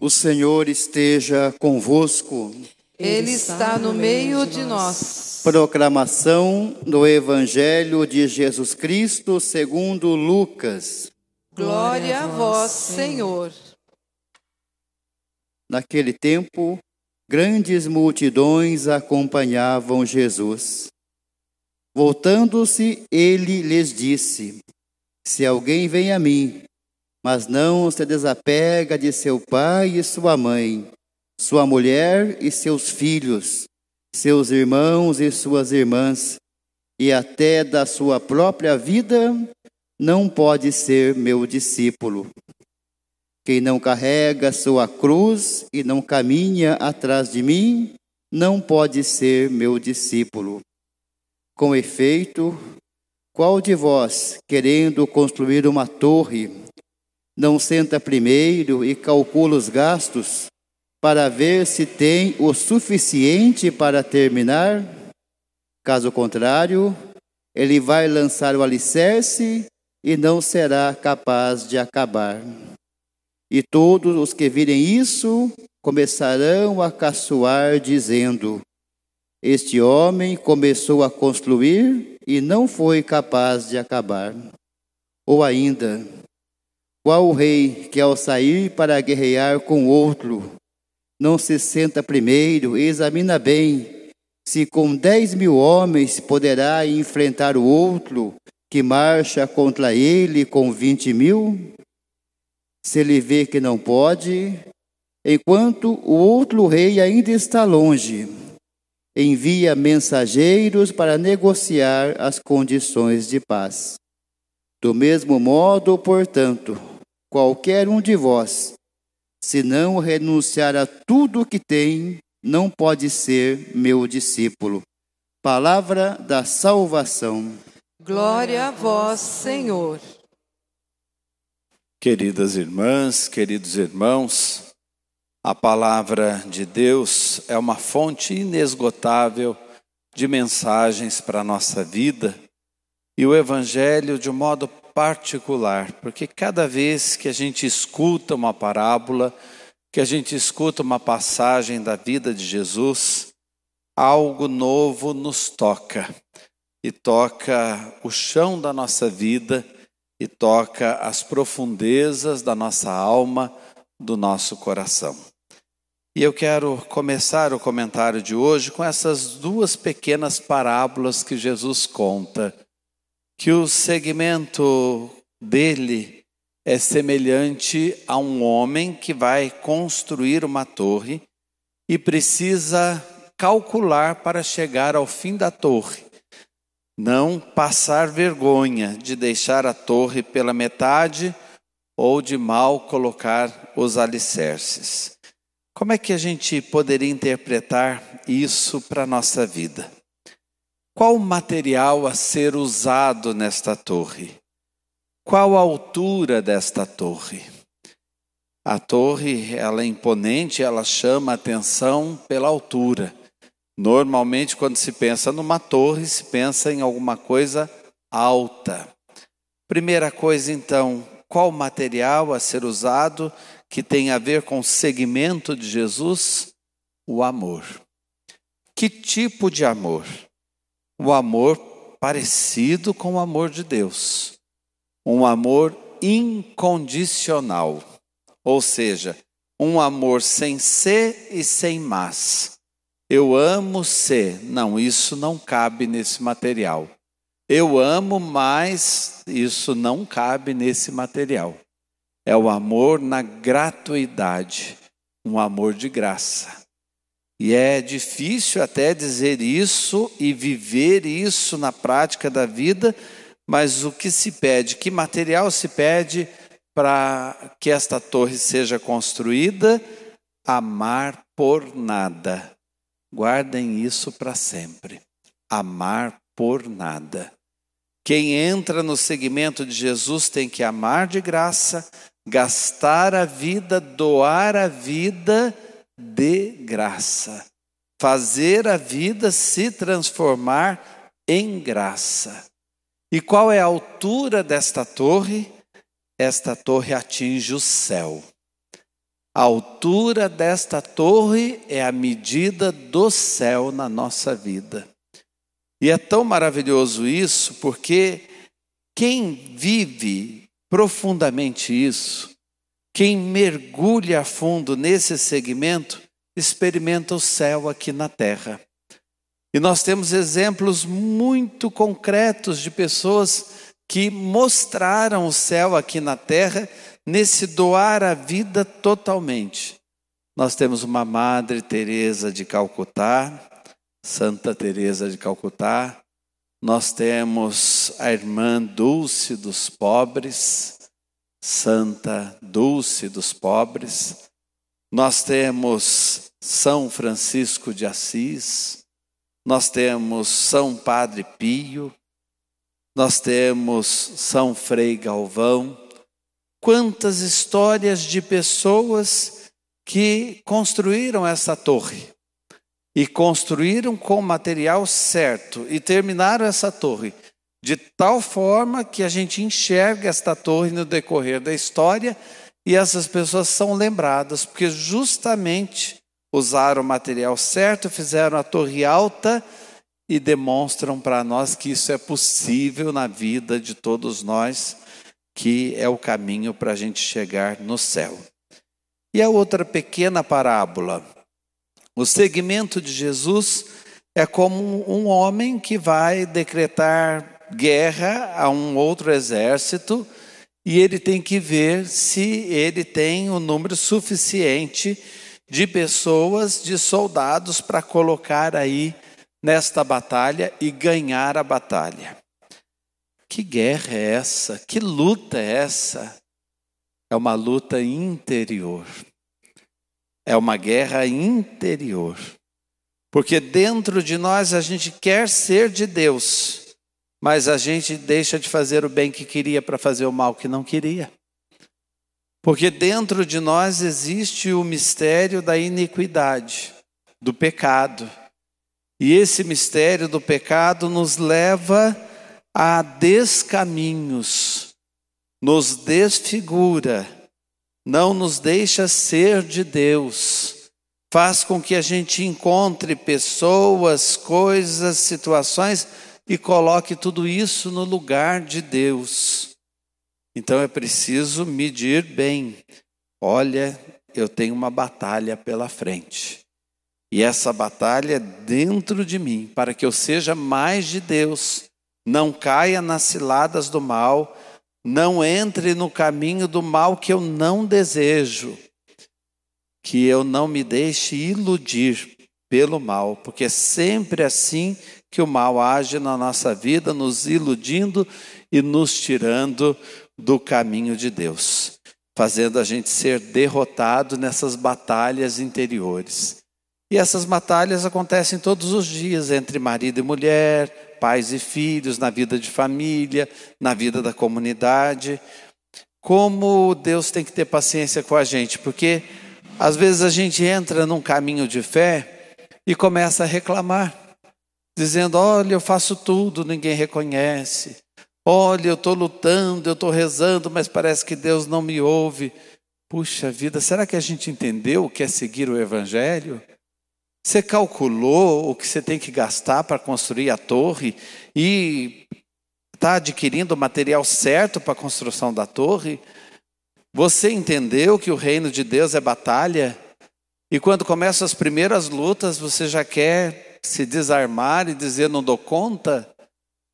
O Senhor esteja convosco. Ele está no meio de nós. Proclamação do Evangelho de Jesus Cristo segundo Lucas. Glória a vós, Senhor. Naquele tempo, grandes multidões acompanhavam Jesus. Voltando-se, ele lhes disse: Se alguém vem a mim mas não se desapega de seu pai e sua mãe, sua mulher e seus filhos, seus irmãos e suas irmãs, e até da sua própria vida, não pode ser meu discípulo. Quem não carrega sua cruz e não caminha atrás de mim, não pode ser meu discípulo. Com efeito, qual de vós, querendo construir uma torre, não senta primeiro e calcula os gastos para ver se tem o suficiente para terminar? Caso contrário, ele vai lançar o alicerce e não será capaz de acabar. E todos os que virem isso começarão a caçoar, dizendo: Este homem começou a construir e não foi capaz de acabar. Ou ainda, qual o rei que, ao sair para guerrear com outro, não se senta primeiro e examina bem se com dez mil homens poderá enfrentar o outro que marcha contra ele com vinte mil? Se ele vê que não pode, enquanto o outro rei ainda está longe, envia mensageiros para negociar as condições de paz. Do mesmo modo, portanto, qualquer um de vós, se não renunciar a tudo o que tem, não pode ser meu discípulo. Palavra da salvação. Glória a vós, Senhor. Queridas irmãs, queridos irmãos, a palavra de Deus é uma fonte inesgotável de mensagens para a nossa vida e o Evangelho, de um modo particular, porque cada vez que a gente escuta uma parábola, que a gente escuta uma passagem da vida de Jesus, algo novo nos toca e toca o chão da nossa vida e toca as profundezas da nossa alma, do nosso coração. E eu quero começar o comentário de hoje com essas duas pequenas parábolas que Jesus conta que o segmento dele é semelhante a um homem que vai construir uma torre e precisa calcular para chegar ao fim da torre. Não passar vergonha de deixar a torre pela metade ou de mal colocar os alicerces. Como é que a gente poderia interpretar isso para a nossa vida? Qual o material a ser usado nesta torre? Qual a altura desta torre? A torre, ela é imponente, ela chama atenção pela altura. Normalmente, quando se pensa numa torre, se pensa em alguma coisa alta. Primeira coisa, então, qual material a ser usado que tem a ver com o segmento de Jesus? O amor. Que tipo de amor? O amor parecido com o amor de Deus, um amor incondicional, ou seja, um amor sem ser e sem mas. Eu amo ser, não, isso não cabe nesse material. Eu amo, mas isso não cabe nesse material. É o amor na gratuidade, um amor de graça. E é difícil até dizer isso e viver isso na prática da vida, mas o que se pede, que material se pede para que esta torre seja construída? Amar por nada. Guardem isso para sempre. Amar por nada. Quem entra no segmento de Jesus tem que amar de graça, gastar a vida, doar a vida de graça. Fazer a vida se transformar em graça. E qual é a altura desta torre? Esta torre atinge o céu. A altura desta torre é a medida do céu na nossa vida. E é tão maravilhoso isso, porque quem vive profundamente isso, quem mergulha a fundo nesse segmento, experimenta o céu aqui na terra. E nós temos exemplos muito concretos de pessoas que mostraram o céu aqui na terra nesse doar a vida totalmente. Nós temos uma Madre Teresa de Calcutá, Santa Teresa de Calcutá. Nós temos a irmã Dulce dos pobres, Santa Dulce dos pobres. Nós temos São Francisco de Assis. Nós temos São Padre Pio. Nós temos São Frei Galvão. Quantas histórias de pessoas que construíram essa torre e construíram com o material certo e terminaram essa torre de tal forma que a gente enxerga esta torre no decorrer da história e essas pessoas são lembradas porque justamente usaram o material certo, fizeram a torre alta e demonstram para nós que isso é possível na vida de todos nós, que é o caminho para a gente chegar no céu. E a outra pequena parábola o segmento de Jesus é como um homem que vai decretar guerra a um outro exército e ele tem que ver se ele tem o um número suficiente de pessoas, de soldados para colocar aí nesta batalha e ganhar a batalha. Que guerra é essa? Que luta é essa? É uma luta interior. É uma guerra interior. Porque dentro de nós a gente quer ser de Deus, mas a gente deixa de fazer o bem que queria para fazer o mal que não queria. Porque dentro de nós existe o mistério da iniquidade, do pecado. E esse mistério do pecado nos leva a descaminhos, nos desfigura não nos deixa ser de Deus, faz com que a gente encontre pessoas, coisas, situações e coloque tudo isso no lugar de Deus. Então é preciso medir bem. Olha, eu tenho uma batalha pela frente. E essa batalha é dentro de mim, para que eu seja mais de Deus, não caia nas ciladas do mal, não entre no caminho do mal que eu não desejo, que eu não me deixe iludir pelo mal, porque é sempre assim que o mal age na nossa vida, nos iludindo e nos tirando do caminho de Deus, fazendo a gente ser derrotado nessas batalhas interiores. E essas batalhas acontecem todos os dias entre marido e mulher, pais e filhos, na vida de família, na vida da comunidade. Como Deus tem que ter paciência com a gente, porque às vezes a gente entra num caminho de fé e começa a reclamar, dizendo: Olha, eu faço tudo, ninguém reconhece. Olha, eu estou lutando, eu estou rezando, mas parece que Deus não me ouve. Puxa vida, será que a gente entendeu o que é seguir o Evangelho? Você calculou o que você tem que gastar para construir a torre e está adquirindo o material certo para a construção da torre? Você entendeu que o reino de Deus é batalha? E quando começam as primeiras lutas, você já quer se desarmar e dizer: não dou conta?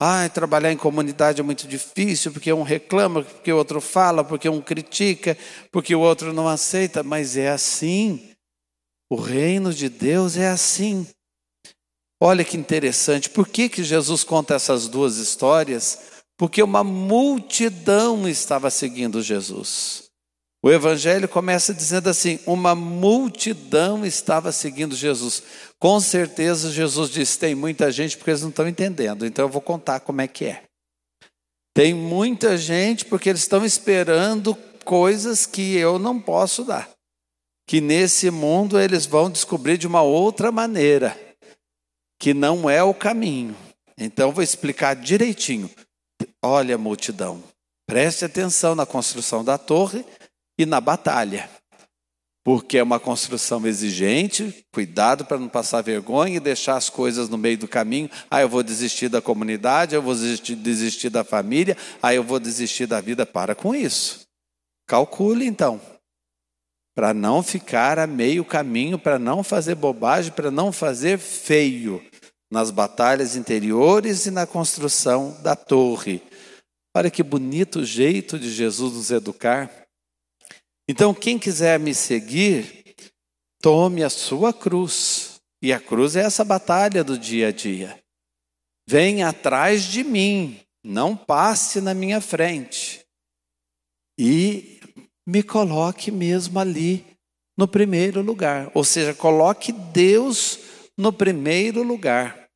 Ai, trabalhar em comunidade é muito difícil, porque um reclama, porque o outro fala, porque um critica, porque o outro não aceita, mas é assim. O reino de Deus é assim. Olha que interessante. Por que, que Jesus conta essas duas histórias? Porque uma multidão estava seguindo Jesus. O evangelho começa dizendo assim: uma multidão estava seguindo Jesus. Com certeza Jesus disse: tem muita gente porque eles não estão entendendo, então eu vou contar como é que é. Tem muita gente porque eles estão esperando coisas que eu não posso dar que nesse mundo eles vão descobrir de uma outra maneira, que não é o caminho. Então vou explicar direitinho. Olha, multidão, preste atenção na construção da torre e na batalha. porque é uma construção exigente, cuidado para não passar vergonha e deixar as coisas no meio do caminho. Ah, eu vou desistir da comunidade, eu vou desistir, desistir da família, ah, eu vou desistir da vida. Para com isso. Calcule então. Para não ficar a meio caminho, para não fazer bobagem, para não fazer feio nas batalhas interiores e na construção da torre. Olha que bonito jeito de Jesus nos educar. Então, quem quiser me seguir, tome a sua cruz. E a cruz é essa batalha do dia a dia. Venha atrás de mim, não passe na minha frente. E me coloque mesmo ali no primeiro lugar. Ou seja, coloque Deus no primeiro lugar.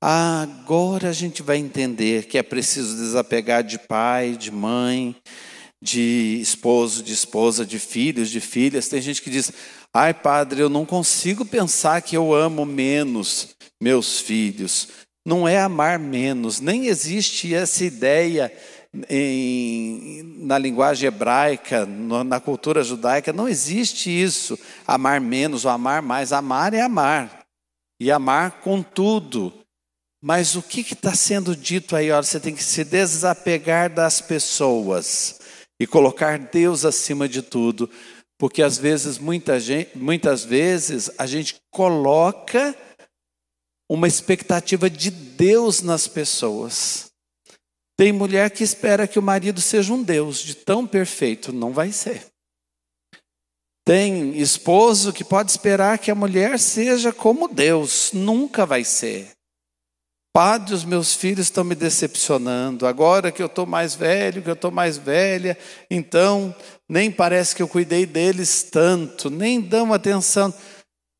Agora a gente vai entender que é preciso desapegar de pai, de mãe, de esposo, de esposa, de filhos, de filhas. Tem gente que diz: ai, padre, eu não consigo pensar que eu amo menos meus filhos. Não é amar menos, nem existe essa ideia em, na linguagem hebraica, na cultura judaica, não existe isso, amar menos ou amar mais. Amar é amar, e amar com tudo. Mas o que está sendo dito aí? Olha, você tem que se desapegar das pessoas e colocar Deus acima de tudo, porque às vezes, muita gente, muitas vezes, a gente coloca uma expectativa de Deus nas pessoas. Tem mulher que espera que o marido seja um Deus, de tão perfeito, não vai ser. Tem esposo que pode esperar que a mulher seja como Deus, nunca vai ser. Padre, os meus filhos estão me decepcionando. Agora que eu estou mais velho, que eu estou mais velha, então nem parece que eu cuidei deles tanto, nem dão atenção.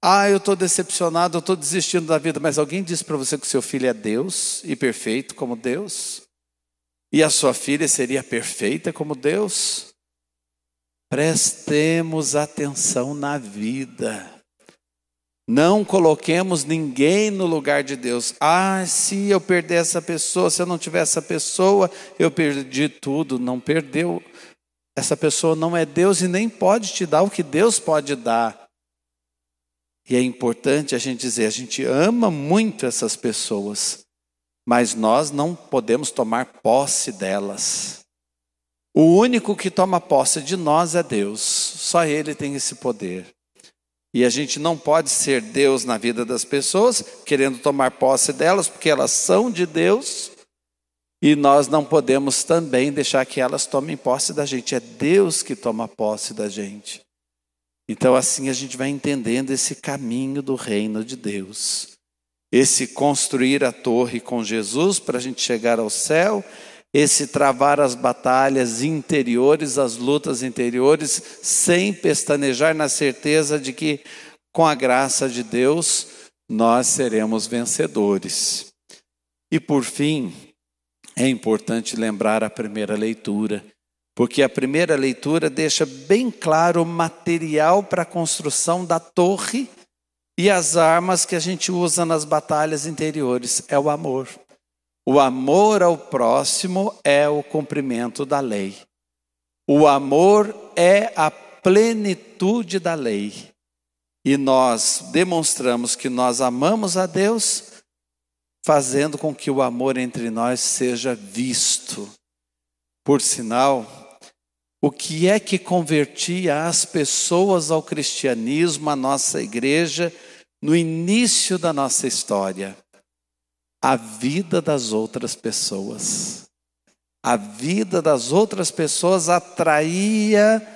Ah, eu estou decepcionado, eu estou desistindo da vida. Mas alguém disse para você que seu filho é Deus e perfeito como Deus? E a sua filha seria perfeita como Deus? Prestemos atenção na vida. Não coloquemos ninguém no lugar de Deus. Ah, se eu perder essa pessoa, se eu não tiver essa pessoa, eu perdi tudo. Não perdeu. Essa pessoa não é Deus e nem pode te dar o que Deus pode dar. E é importante a gente dizer: a gente ama muito essas pessoas, mas nós não podemos tomar posse delas. O único que toma posse de nós é Deus, só Ele tem esse poder. E a gente não pode ser Deus na vida das pessoas, querendo tomar posse delas, porque elas são de Deus, e nós não podemos também deixar que elas tomem posse da gente. É Deus que toma posse da gente. Então, assim a gente vai entendendo esse caminho do reino de Deus. Esse construir a torre com Jesus para a gente chegar ao céu esse travar as batalhas interiores, as lutas interiores, sem pestanejar na certeza de que, com a graça de Deus, nós seremos vencedores. E por fim, é importante lembrar a primeira leitura, porque a primeira leitura deixa bem claro o material para a construção da torre e as armas que a gente usa nas batalhas interiores é o amor. O amor ao próximo é o cumprimento da lei. O amor é a plenitude da lei. E nós demonstramos que nós amamos a Deus, fazendo com que o amor entre nós seja visto. Por sinal, o que é que convertia as pessoas ao cristianismo, a nossa igreja, no início da nossa história? A vida das outras pessoas. A vida das outras pessoas atraía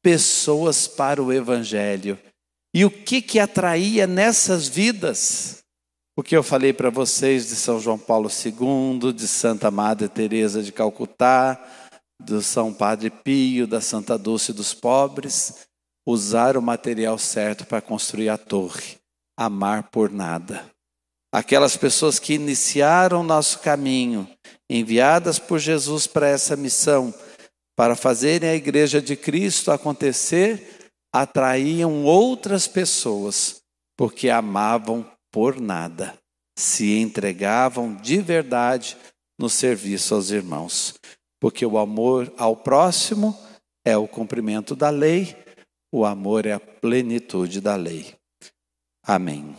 pessoas para o Evangelho. E o que que atraía nessas vidas? O que eu falei para vocês de São João Paulo II, de Santa Madre Teresa de Calcutá, do São Padre Pio, da Santa Dulce dos Pobres, usar o material certo para construir a torre, amar por nada aquelas pessoas que iniciaram nosso caminho, enviadas por Jesus para essa missão, para fazerem a igreja de Cristo acontecer, atraíam outras pessoas, porque amavam por nada, se entregavam de verdade no serviço aos irmãos. Porque o amor ao próximo é o cumprimento da lei, O amor é a plenitude da lei. Amém.